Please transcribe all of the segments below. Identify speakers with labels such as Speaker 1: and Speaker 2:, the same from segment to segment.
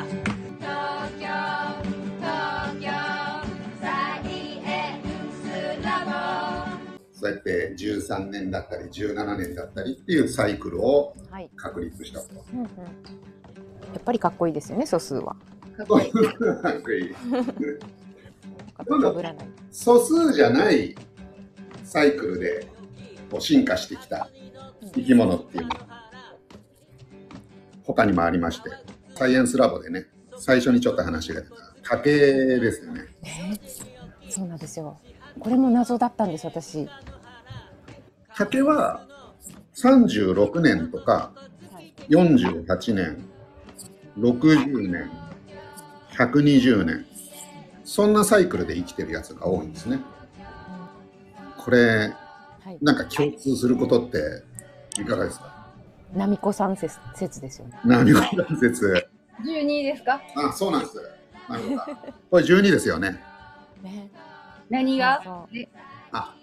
Speaker 1: 東京東京サイエンスラ
Speaker 2: そうやって13年だったり17年だったりっていうサイクルを
Speaker 3: はい。
Speaker 2: 確立したと。
Speaker 3: うんうん。やっぱりかっこいいですよね、素数は。
Speaker 2: かっこいい。
Speaker 3: かぶらない。
Speaker 2: 素数じゃないサイクルでこう進化してきた生き物っていうのは他にもありましてサイエンスラボでね最初にちょっと話が出た竹ですよね
Speaker 3: ねそうなんですよ。これも謎だったんです、私。
Speaker 2: 竹は36年とか
Speaker 3: はい。
Speaker 2: 48年60年120年そんなサイクルで生きてるやつが多いんですねこれ
Speaker 3: はい。
Speaker 2: なんか共通することっていかがですか？
Speaker 3: ナミコさん説説ですよね。
Speaker 2: 何を関節
Speaker 4: 12ですか？
Speaker 2: あそうなんです。なるほど。これ12ですよね。
Speaker 3: ね。
Speaker 4: 何が？
Speaker 3: そう
Speaker 2: あ。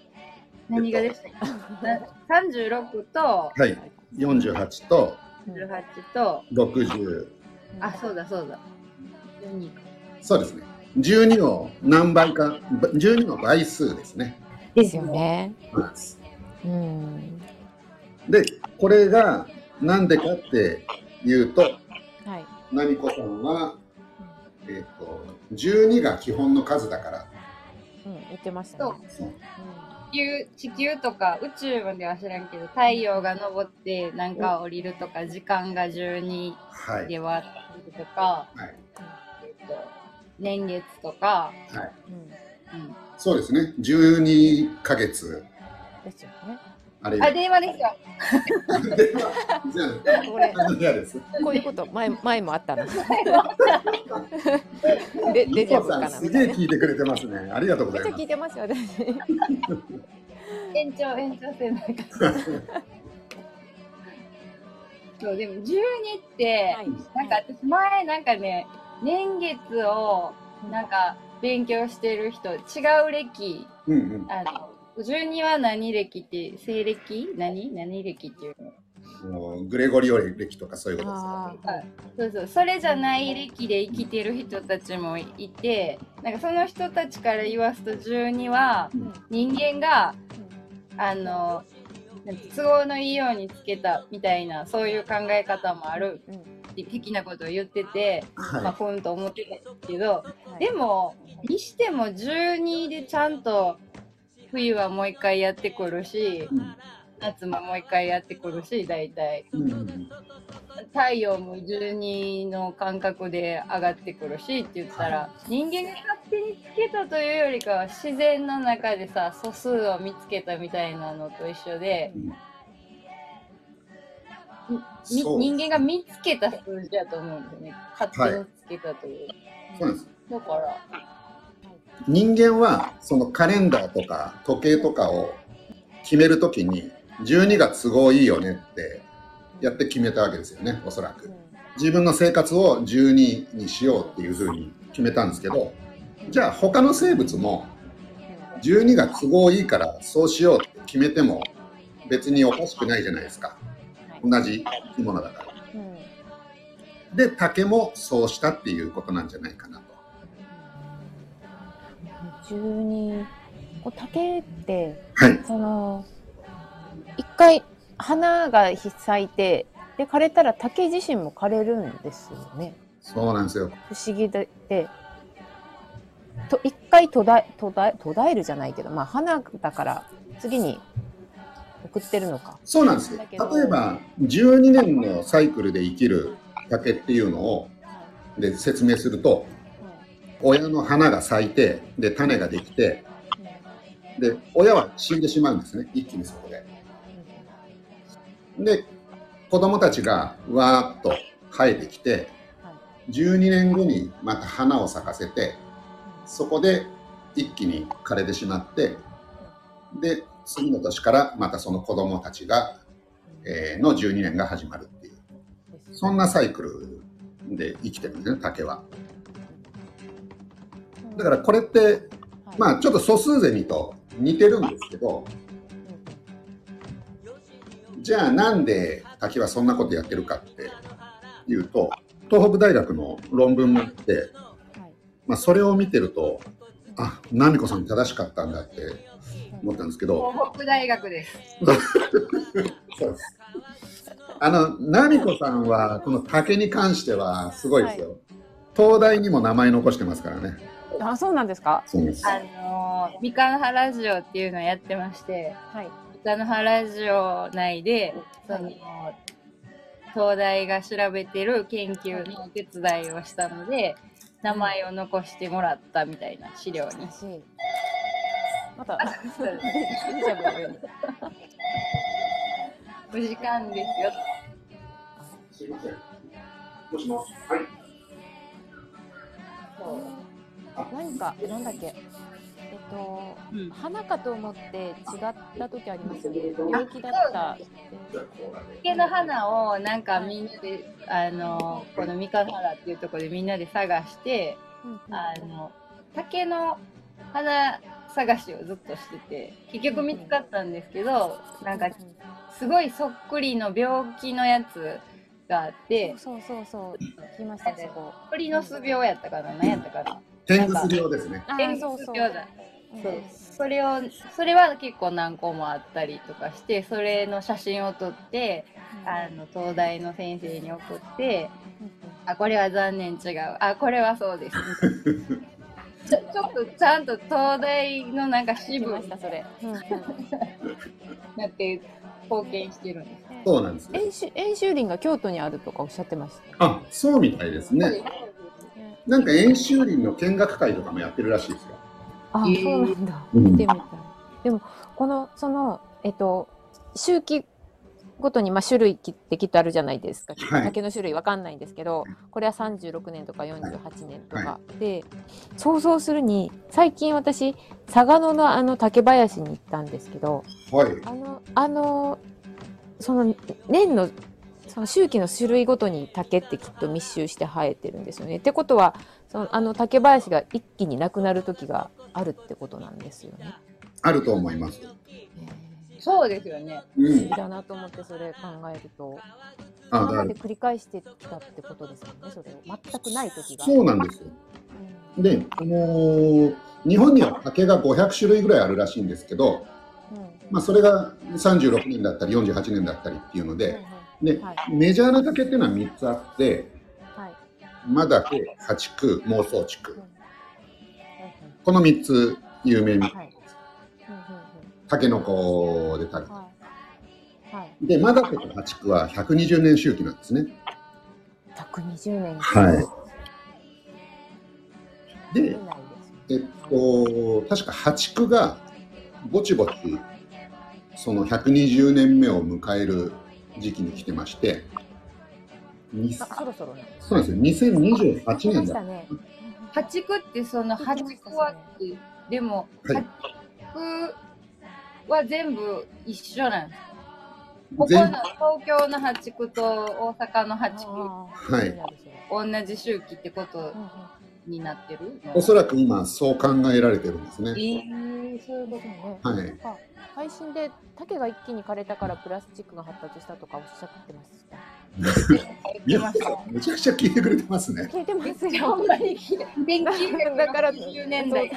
Speaker 4: 何がでした？な36と。
Speaker 2: はい。48と。
Speaker 4: 18と
Speaker 2: ？60
Speaker 4: あそうだそうだ。12
Speaker 2: そうですね。12を何倍かば12の倍数ですね。
Speaker 3: ですよね。
Speaker 2: うん
Speaker 3: うん。
Speaker 2: でこれがなんでかっていうと
Speaker 3: はい。
Speaker 2: ナミコさんは、えっと12が基本の数だから。
Speaker 3: うん、言ってましたね。
Speaker 2: そう。
Speaker 4: 地球地球とか宇宙までは知らんけど太陽が昇ってなんか降りるとか時間が12
Speaker 2: はい。
Speaker 4: で割ってるとか、
Speaker 2: はい。
Speaker 4: えっと、年月とか、
Speaker 2: はい。
Speaker 3: うん。
Speaker 4: うん、
Speaker 2: そうですね。12ヶ月。
Speaker 3: ですよね。
Speaker 2: あれ。
Speaker 4: あ電話ですよ。
Speaker 2: じゃあ
Speaker 3: これ、
Speaker 2: 嫌です
Speaker 3: こういうこと、前、前もあったの。で、デジャブかな。
Speaker 2: さんすげえ聞いてくれてますね。ありがとうございます。
Speaker 3: 聞いてますよ、私。
Speaker 4: 延長延長戦なんかそうでも12って、
Speaker 3: はい。
Speaker 4: なんか私前なんかね年月をなんか勉強してる人違う歴
Speaker 2: うんうん。
Speaker 4: あの12は何歴って西暦？何？何歴っていうの？
Speaker 2: もうグレゴリオ歴とかそういうことです
Speaker 3: あ
Speaker 4: はいそうそうそれじゃない歴で生きてる人たちもいてなんかその人たちから言わすと12は
Speaker 2: うん
Speaker 4: 人間があのなんか都合のいいようにつけたみたいなそういう考え方もある
Speaker 3: うん。
Speaker 4: 的なことを言ってて、
Speaker 2: はい。
Speaker 4: まあふんと思ってたんですけど
Speaker 3: はい。
Speaker 4: でもにしても12でちゃんと冬はもう一回やってくるし
Speaker 2: うん
Speaker 4: 夏ももう一回やってくるし大体。
Speaker 2: うん。うん
Speaker 4: 太陽も12の感覚で上がってくるしって言ったら人間が勝手につけたというよりかは自然の中でさ素数を見つけたみたいなのと一緒で人間が見つけた数字だと思うんだよね。勝手につけたという、
Speaker 2: そうなんです。
Speaker 4: だから
Speaker 2: 人間はそのカレンダーとか時計とかを決めるときに12が都合いいよねってやって決めたわけですよねおそらく。自分の生活を12にしようっていうふうに決めたんですけどじゃあ他の生物も12が都合いいからそうしようって決めても別におかしくないじゃないですか。同じ生き物だから。
Speaker 3: うん。
Speaker 2: で竹もそうしたっていうことなんじゃないかな。と
Speaker 3: 12こう竹って
Speaker 2: はい。
Speaker 3: その一回花が咲いてで枯れたら竹自身も枯れるんですよね。
Speaker 2: そうなんですよ。
Speaker 3: 不思議ででと一回途絶え途絶え途絶えるじゃないけどまあ花だから次に送ってるのか。
Speaker 2: そうなんですよ。例えば12年のサイクルで生きる竹っていうのをで説明すると親の花が咲いてで種ができてで親は死んでしまうんですね。一気にそこで。で子供たちがわーっと生えてきて12年後にまた花を咲かせてそこで一気に枯れてしまってで次の年からまたその子供たちが、えーの12年が始まるっていう。そんなサイクルで生きてるんですね竹は。だからこれってまあちょっと素数ゼミと似てるんですけどじゃあなんで滝はそんなことやってるかっていうと東北大学の論文もあって、
Speaker 3: はい。
Speaker 2: まあ、それを見てるとあ奈美子さん正しかったんだって思ったんですけど。
Speaker 4: 東北大学です。
Speaker 2: そうです。あの奈美子さんはこの竹に関してはすごいですよ、東大にも名前残してますからね
Speaker 3: あ、そうなんですか？
Speaker 2: そうです
Speaker 4: あのー、三河の原ラジオっていうのをやってまして、
Speaker 3: はい。
Speaker 4: 三河の原ラジオ内で、その、東大が調べてる研究のお手伝いをしたので、名前を残してもらったみたいな資料に。
Speaker 3: また、
Speaker 4: お時間ですよ。
Speaker 2: すいませんもしもしはい
Speaker 3: 何か、なんだっけ？えっと、
Speaker 4: うん
Speaker 3: 花かと思って違った時ありますよね。病気だった。
Speaker 4: 竹の花をなんかみんなで、あのー、この三河原っていうところでみんなで探して、
Speaker 3: うんうん
Speaker 4: あの竹の花探しをずっとしてて結局見つかったんですけどなんかすごいそっくりの病気のやつがあって
Speaker 3: そうそうそうそう。聞きました、そこ。
Speaker 4: 鳥の巣病やったかな何やったかな
Speaker 2: 天狗す病ですね。
Speaker 3: あ
Speaker 4: 天。狗病だ
Speaker 3: うん
Speaker 4: そうそれをそれは結構何個もあったりとかしてそれの写真を撮ってあの東大の先生に送ってあこれは残念違う。あこれはそうです。ちょちょっとちゃんと東大のなんか支部
Speaker 3: した、それ。うん。うん
Speaker 4: なって貢献してるんです。
Speaker 2: そうなんですね
Speaker 3: 演習演習林が京都にあるとかおっしゃってました。
Speaker 2: あそうみたいですねなんか演習林の見学会とかもやってるらしいですよ
Speaker 3: あ、
Speaker 4: えー
Speaker 3: そうなんだ。
Speaker 2: うん
Speaker 3: 見てみたい。でも、この、その、えっと、周期ごとに、まあ、種類ってきっとあるじゃないですか。
Speaker 2: はい
Speaker 3: 竹の種類わかんないんですけど、これは36年とか48年とか、で、想像するに、最近私、嵯峨野のあの竹林に行ったんですけど、
Speaker 2: はい
Speaker 3: あの、あの、その年の、その周期の種類ごとに竹ってきっと密集して生えてるんですよね。ってことは、そのあの竹林が一気になくなる時があるってことなんですよね。
Speaker 2: あると思います
Speaker 4: そうですよね。
Speaker 2: うん
Speaker 3: 不思議だなと思ってそれ考えると、
Speaker 2: あだから
Speaker 3: 今まで繰り返してきたってことですよね。それを全くない時が。
Speaker 2: そうなんですよ
Speaker 3: うん
Speaker 2: で、あのー日本には竹が500種類ぐらいあるらしいんですけど、
Speaker 3: うん
Speaker 2: まあ、それが36年だったり48年だったりっていうので、で
Speaker 3: はい
Speaker 2: メジャーな竹っていうのは3つあって
Speaker 3: はい。
Speaker 2: マダケ八区孟宗竹
Speaker 3: うん
Speaker 2: この3つ有名に
Speaker 3: はい。うんうんうん
Speaker 2: タケノコで食べ
Speaker 3: はい。はい。
Speaker 2: でマダケと八区は120年周期なんですね
Speaker 3: 120年。
Speaker 2: はいでえっと確か八区がぼちぼちその120年目を迎える時期に来てましてに
Speaker 3: あ、そろそろ。
Speaker 2: そうなんですよ。2028
Speaker 3: 来ま
Speaker 2: 年だ
Speaker 3: ね。
Speaker 4: 八区ってその八区はでも、
Speaker 2: はい。
Speaker 4: 八区は全部一緒なんです。ここ
Speaker 2: 全
Speaker 4: の東京の八区と大阪の八区、
Speaker 2: はい。
Speaker 4: 同じ周期ってことになってる
Speaker 2: おそらく今そう考えられてるんですね。
Speaker 4: えー、そういうこと
Speaker 3: ね。
Speaker 2: はい
Speaker 3: なんか配信で竹が一気に枯れたからプラスチックが発達したとかおっしゃってました。
Speaker 2: いや。めちゃくちゃ聞いてくれてますね
Speaker 3: 聞いてます
Speaker 4: ほ
Speaker 3: よ
Speaker 4: ん。まに1960
Speaker 3: だから
Speaker 4: 年代。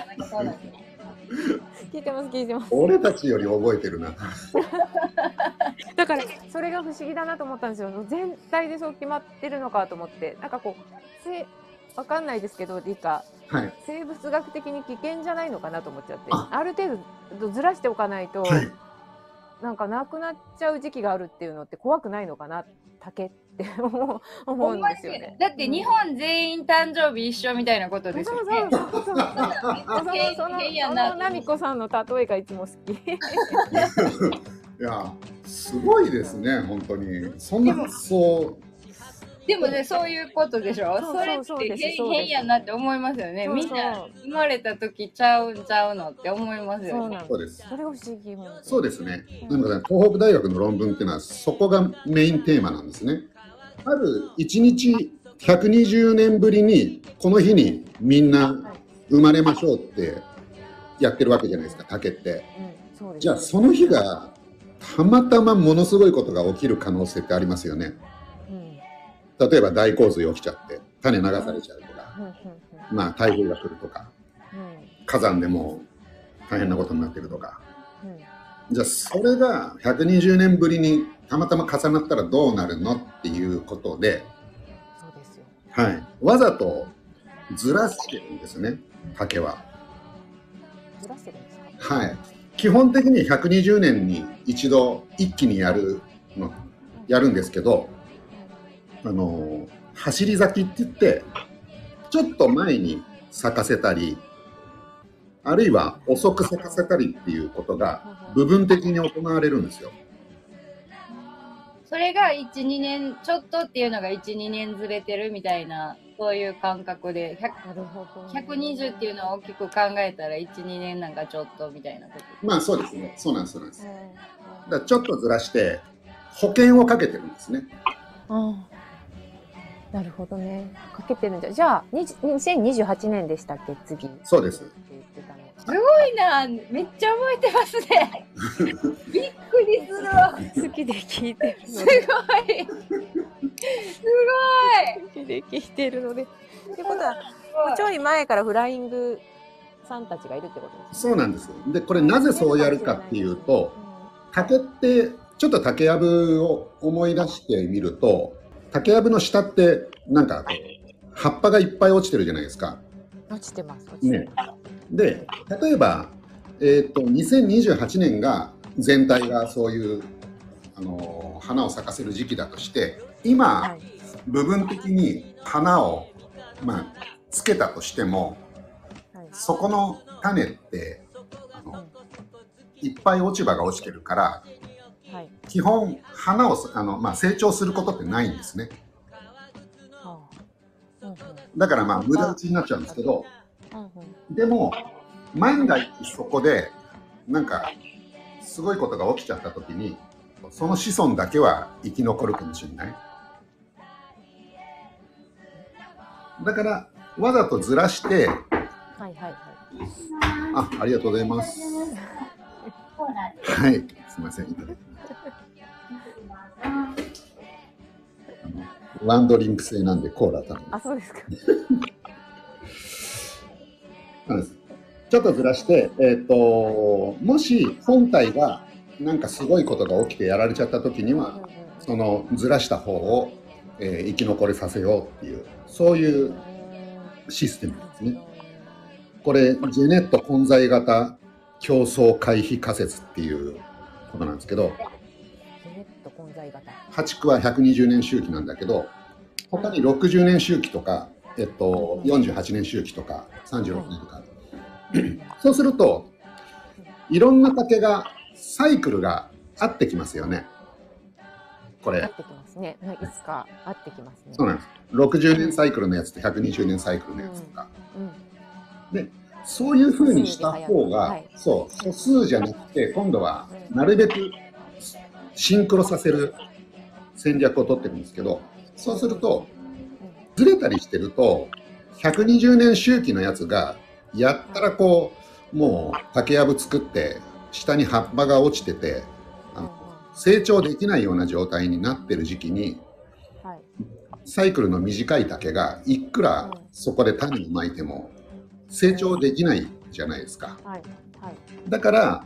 Speaker 3: 聞いてます聞いてます。
Speaker 2: 俺たちより覚えてるな
Speaker 3: だからそれが不思議だなと思ったんですよ。全体でそう決まってるのかと思って、なんかこうせわかんないですけど理科
Speaker 2: はい
Speaker 3: 生物学的に危険じゃないのかなと思っちゃって、
Speaker 2: あ
Speaker 3: ある程度ずらしておかないと、
Speaker 2: はい
Speaker 3: なんかなくなっちゃう時期があるっていうのって怖くないのかな竹って 思うんですよね。
Speaker 4: だって日本全員誕生日一緒みたいなことですよね。
Speaker 3: そうそうそう。そのその
Speaker 4: 変や
Speaker 3: そ
Speaker 4: な
Speaker 3: のナミコさんの例えがいつも好き。
Speaker 2: いやすごいですね本当にそんな発想
Speaker 4: でもね、そういうことでしょ？
Speaker 3: そう
Speaker 4: それって変やなって思いますよね。みんな生まれた時ちゃうんちゃうのって思いますよね。
Speaker 3: そう
Speaker 2: です。
Speaker 3: それが不思議
Speaker 2: そうですね。なので東北大学の論文っていうのはそこがメインテーマなんですね。ある1日120年ぶりにこの日にみんな生まれましょうってやってるわけじゃないですか竹って。じゃあその日がたまたまものすごいことが起きる可能性ってありますよね。
Speaker 3: うん、
Speaker 2: 例えば大洪水起きちゃって種流されちゃうとか、まあ、台風が来るとか
Speaker 3: うん
Speaker 2: 火山でも大変なことになってるとか
Speaker 3: うん
Speaker 2: じゃあそれが120年ぶりにたまたま重なったらどうなるのっていうことで、
Speaker 3: そうですよ。
Speaker 2: はい、わざとずらしてるんですね竹は。
Speaker 3: ずらしてるんですか？
Speaker 2: はい、基本的に120年に一度一気にやるのやるんですけどあの走り咲きって言ってちょっと前に咲かせたりあるいは遅く咲かせたりっていうことが部分的に行われるんですよ。
Speaker 4: それが1、2年ちょっとっていうのが1、2年ずれてるみたいな、そういう感覚で、100
Speaker 3: なるほど。
Speaker 4: 120っていうのを大きく考えたら1、2年なんかちょっとみたいなこと。
Speaker 2: まあそうですね。そうなんです。そうなんです。
Speaker 3: うん。
Speaker 2: だちょっとずらして保険をかけてるんですね。
Speaker 3: ああなるほどね。かけてるんじゃ。じゃあ、にじ2028年でしたっけ、次。
Speaker 2: そうです
Speaker 3: って言ってたの。
Speaker 4: すごいな、めっちゃ覚えてますね。びっくりするわ。
Speaker 3: 好きで聞いてる
Speaker 4: すご。い。す
Speaker 3: 好きで聞いてるので。ってことは、
Speaker 4: ごい。
Speaker 3: ちょい前からフライングさんたちがいるってことです
Speaker 2: そうなんです。で、これなぜそうやるかっていうと、竹ってちょっと竹やぶを思い出してみると竹やぶの下ってなんか葉っぱがいっぱい落ちてるじゃないですか。
Speaker 3: うん落ちてます。
Speaker 2: ね。で例えば、えー、と2028年が全体がそういう、あのー花を咲かせる時期だとして今、
Speaker 3: はい。
Speaker 2: 部分的に花を、まあ、つけたとしても
Speaker 3: はい。
Speaker 2: そこの種ってあのいっぱい落ち葉が落ちてるから
Speaker 3: はい。
Speaker 2: 基本花をあの、まあ、成長することってないんですね
Speaker 3: はあ。うんうん。
Speaker 2: だからまあ無駄打ちになっちゃうんですけど
Speaker 3: うんうん。
Speaker 2: でも万が一そこでなんかすごいことが起きちゃった時にその子孫だけは生き残るかもしれないだからわざとずらして
Speaker 3: はいはいはい。
Speaker 2: あありがとうございます はいすいませんいただきますワンドリンク制なんでコーラ頼んで
Speaker 3: あ、そうですか。
Speaker 2: ですちょっとずらして、えっ、と、もし本体がなんかすごいことが起きてやられちゃった時には、そのずらした方を、えー生き残りさせようっていう、そういうシステムですね。これ、ジェネット混在型競争回避仮説っていうことなんですけど、
Speaker 3: ット混在型。
Speaker 2: 破竹は120年周期なんだけど、他に60年周期とか、えっと、48年周期とか、36年とか、そうすると、いろんな竹が、サイクルが合ってきますよね。これ、
Speaker 3: 合ってきますね。はいいつか合ってきますね。
Speaker 2: そうなんです。60年サイクルのやつと120年サイクルのやつとか。
Speaker 3: うん。
Speaker 2: そういうふうにした方が、
Speaker 3: はい
Speaker 2: そう、素数じゃなくて、今度はなるべくシンクロさせる戦略を取ってるんですけど、そうすると、ずれたりしてると、120年周期のやつが、やったらこう、もう竹やぶ作って、下に葉っぱが落ちてて、成長できないような状態になってる時期に、
Speaker 3: はい。
Speaker 2: サイクルの短い竹がいくらそこで種をまいても成長できないじゃないですか。だから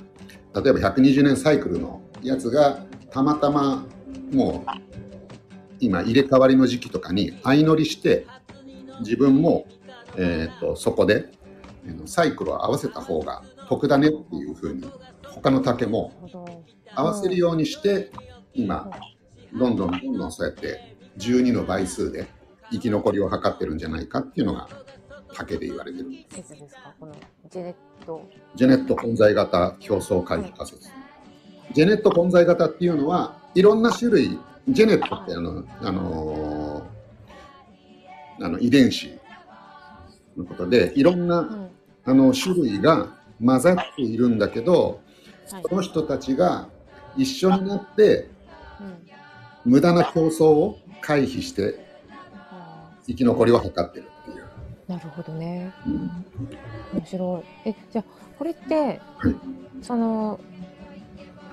Speaker 2: 例えば120年サイクルのやつがたまたまもう今入れ替わりの時期とかに相乗りして自分も、えー、とそこでサイクルを合わせた方が得だねっていうふうに他の竹も。合わせるようにして今どんどんどんどんそうやって12の倍数で生き残りを図ってるんじゃないかっていうのが竹で言われてる
Speaker 3: 説ですか？このジェネット。
Speaker 2: ジェネット混在型競争回避仮説ジェネット混在型っていうのはいろんな種類ジェネットってあの、あのーあの遺伝子のことでいろんな
Speaker 3: うん。
Speaker 2: あの種類が混ざっているんだけど
Speaker 3: はい
Speaker 2: そ。の人たちが一緒になって
Speaker 3: うん。
Speaker 2: 無駄な競争を回避して
Speaker 3: あ
Speaker 2: 生き残りを図ってるっていう。
Speaker 3: ーなるほどね。
Speaker 2: うん
Speaker 3: 面白い。え、じゃあ、これって、
Speaker 2: はい
Speaker 3: その、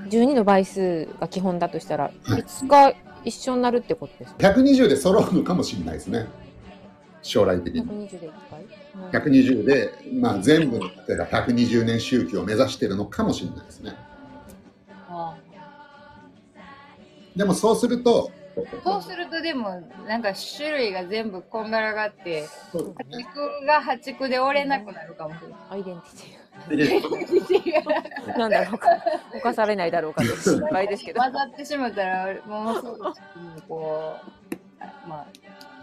Speaker 3: 12の倍数が基本だとしたら、
Speaker 2: はい
Speaker 3: いつか一緒になるってことですね。
Speaker 2: 120で揃うのかもしれないですね。将来的に。
Speaker 3: 120で1回。うん
Speaker 2: 120で、まあ、全部の例えば120年周期を目指してるのかもしれないですね。
Speaker 4: あ
Speaker 2: でもそうすると、
Speaker 4: そうするとでもなんか種類が全部こんがらがって
Speaker 2: そう
Speaker 4: 家畜が家畜で折れなくなるかもしれない。
Speaker 3: アイデンティティ。なんだろうか。犯されないだろうかと心配ですけど。
Speaker 4: 混ざってしまったらものすごくこうあまあ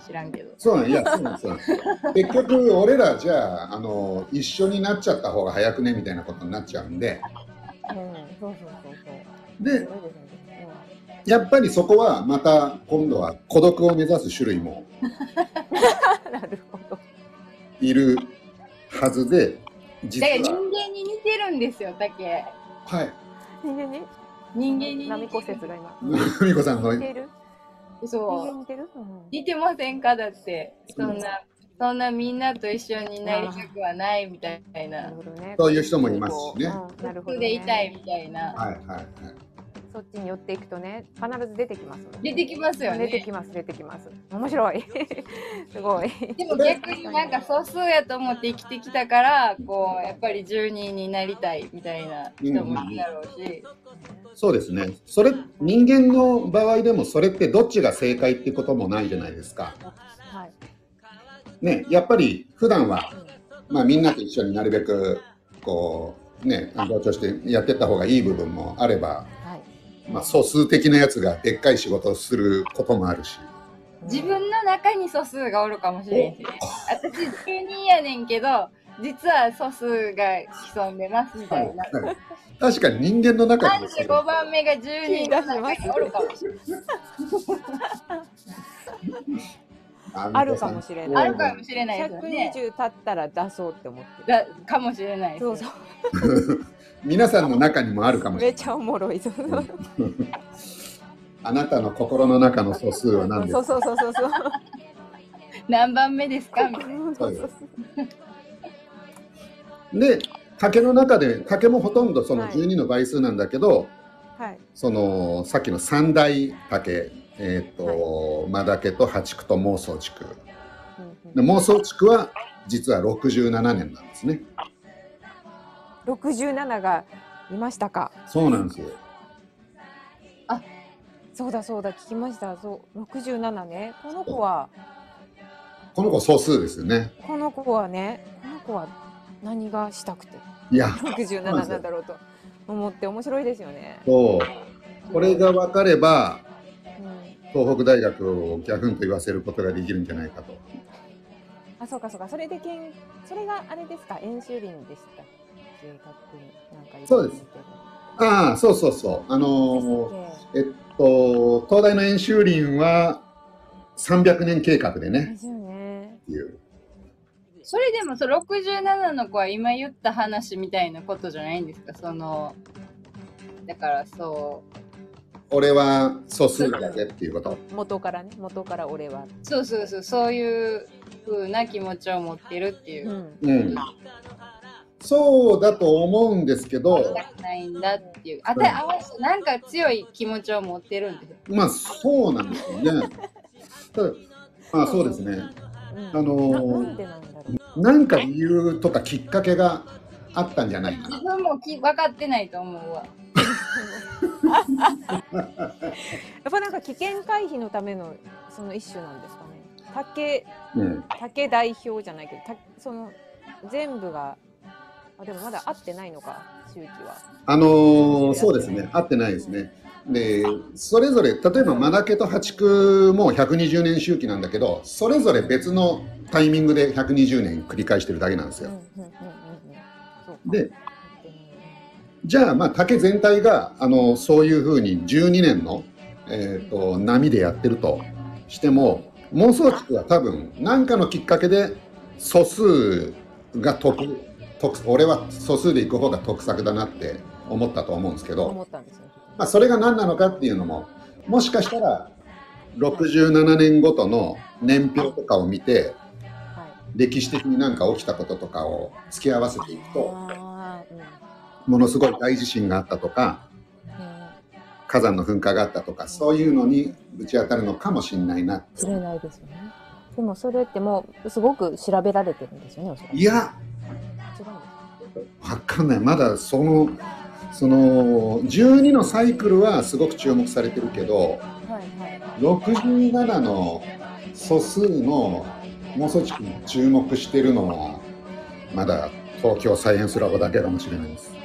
Speaker 4: 知らんけど。
Speaker 2: そうなんいやそうなんですよ 結局俺らじゃああの一緒になっちゃった方が早くねみたいなことになっちゃうんで
Speaker 3: うん、そうそうそうそう。
Speaker 2: でやっぱりそこはまた今度は孤独を目指す種類も
Speaker 3: う んなるほど。
Speaker 2: いるはずで
Speaker 4: だ
Speaker 2: 実
Speaker 4: から人
Speaker 2: は
Speaker 4: 間に似てるんですよ、竹。
Speaker 2: はい
Speaker 3: 人間に？
Speaker 4: 人間に
Speaker 3: 波
Speaker 4: 似てる。
Speaker 3: 骨折が今。
Speaker 2: ふみこさんの
Speaker 3: 似てる？人
Speaker 4: そう。
Speaker 3: 間似てる、うん
Speaker 4: 似てませんか？だって。そんな、そんなみんなと一緒になりたくはないみたい
Speaker 3: な
Speaker 4: な
Speaker 3: る。ほどね。
Speaker 2: そういう人もいますしね
Speaker 3: うんなるほど、ね。
Speaker 4: でいたいみたいな。
Speaker 2: はいはいはい
Speaker 3: そっちに寄っていくとね、必ず出てきます。
Speaker 4: 出てきますよね
Speaker 3: 出てきます、出てきます。面白い。すごい。
Speaker 4: でも逆になんか素数やと思って生きてきたから、こう、やっぱり住人になりたいみたいな人もいるだろうし。
Speaker 2: そうですねそれ人間の場合でもそれってどっちが正解ってこともないじゃないですか
Speaker 3: はい。
Speaker 2: ねやっぱり普段はまあみんなと一緒になるべくこうね同調してやってった方がいい部分もあれば
Speaker 3: はい。
Speaker 2: まあ、素数的なやつがでっかい仕事をすることもあるし。
Speaker 4: 自分の中に素数がおるかもしれんしね。私住人やねんけど、実は素数が潜んでますみたいな。
Speaker 2: はい確かに人間の中にですね
Speaker 4: 35番目が10人の中におるかもしれない。
Speaker 3: あるかもしれない
Speaker 4: あるかもしれないですよね。
Speaker 3: 120経ったら出そうって思ってる。
Speaker 4: だかもしれないです
Speaker 3: そう
Speaker 4: よ
Speaker 3: そう。
Speaker 2: 皆さんの中にもあるかもしれない。
Speaker 3: めっちゃおもろい。そうそう
Speaker 2: あなたの心の中の素数は何ですか？
Speaker 3: そうそうそうそう。
Speaker 4: 何番目ですか？
Speaker 3: そうそう
Speaker 2: で、竹の中で、竹もほとんどその
Speaker 3: はい
Speaker 2: 12の倍数なんだけど、
Speaker 3: はい。
Speaker 2: そのさっきの三大竹、えっ、と、マダケと八竹と妄想竹。
Speaker 3: うん
Speaker 2: で妄想竹は実は67年なんですね。
Speaker 3: うん、67がいましたか？
Speaker 2: そうなんですよ。
Speaker 3: そうだそうだ聞きました。そう67ね。この子は？
Speaker 2: この子素数ですよね。
Speaker 3: この子はねこの子は何がしたくて？
Speaker 2: いや、
Speaker 3: 67なんだろうと思って面白いですよね。
Speaker 2: そう。これが分かれば、
Speaker 3: うん、
Speaker 2: 東北大学をギャフンと言わせることができるんじゃないかと。
Speaker 3: あそうかそうかそれでけんそれがあれですか？演習林でしたっけ学になんか
Speaker 2: そうですああ、そうそうそう。あのーえっと、東大の演習林は300年計画で
Speaker 3: で
Speaker 2: ね、
Speaker 3: すよね。
Speaker 2: っていう。
Speaker 4: それでもその67の子は今言った話みたいなことじゃないんですか？そのだからそう
Speaker 2: 俺は素数だけっていうこと。
Speaker 3: 元からね元から俺は。
Speaker 4: そうそうそうそういう風な気持ちを持ってるっていうう、
Speaker 3: ん
Speaker 2: うん。そうだと思うんですけど、
Speaker 4: ないんだっていうあたあなんか強い気持ちを持ってるんですよ
Speaker 2: まあそうなんですよね。ただまあそうですね。
Speaker 3: うん
Speaker 2: あのー。
Speaker 3: なん
Speaker 2: か理由とかきっかけがあったんじゃないかな
Speaker 4: 自。分もき分かってないと思うわ
Speaker 3: やっぱなんか危険回避のためのその一種なんですかね。竹
Speaker 2: うん。
Speaker 3: 竹代表じゃないけどたその全部があでもまだ合ってないのか周期は。
Speaker 2: あのーそうですね。合ってないですね。で、それぞれ、例えばマダケと八竹も120年周期なんだけど、それぞれ別のタイミングで120年繰り返してるだけなんですよ。で、じゃあ、まあ、竹全体が、あの、そういうふうに12年の、えっ、と、波でやってるとしても、妄想地区は多分、何かのきっかけで素数が得、得俺は素数でいく方が得策だなって思ったと思うんですけど。まあ、それが何なのかっていうのも、もしかしたら、67年ごとの年表とかを見て、
Speaker 3: はい。
Speaker 2: 歴史的に何か起きたこととかを付き合わせていくと、
Speaker 3: うん。
Speaker 2: ものすごい大地震があったとか、
Speaker 3: うん
Speaker 2: 火山の噴火があったとかそういうのにぶち当たるのかもしれないな
Speaker 3: しれないですよね。でもそれってもうすごく調べられてるんですよね、おそらく
Speaker 2: いやわかんないまだそのその12のサイクルはすごく注目されてるけど
Speaker 3: かはいはい。
Speaker 2: 67の素数の妄想地に注目してるのはまだ東京サイエンスラボだけかもしれないです。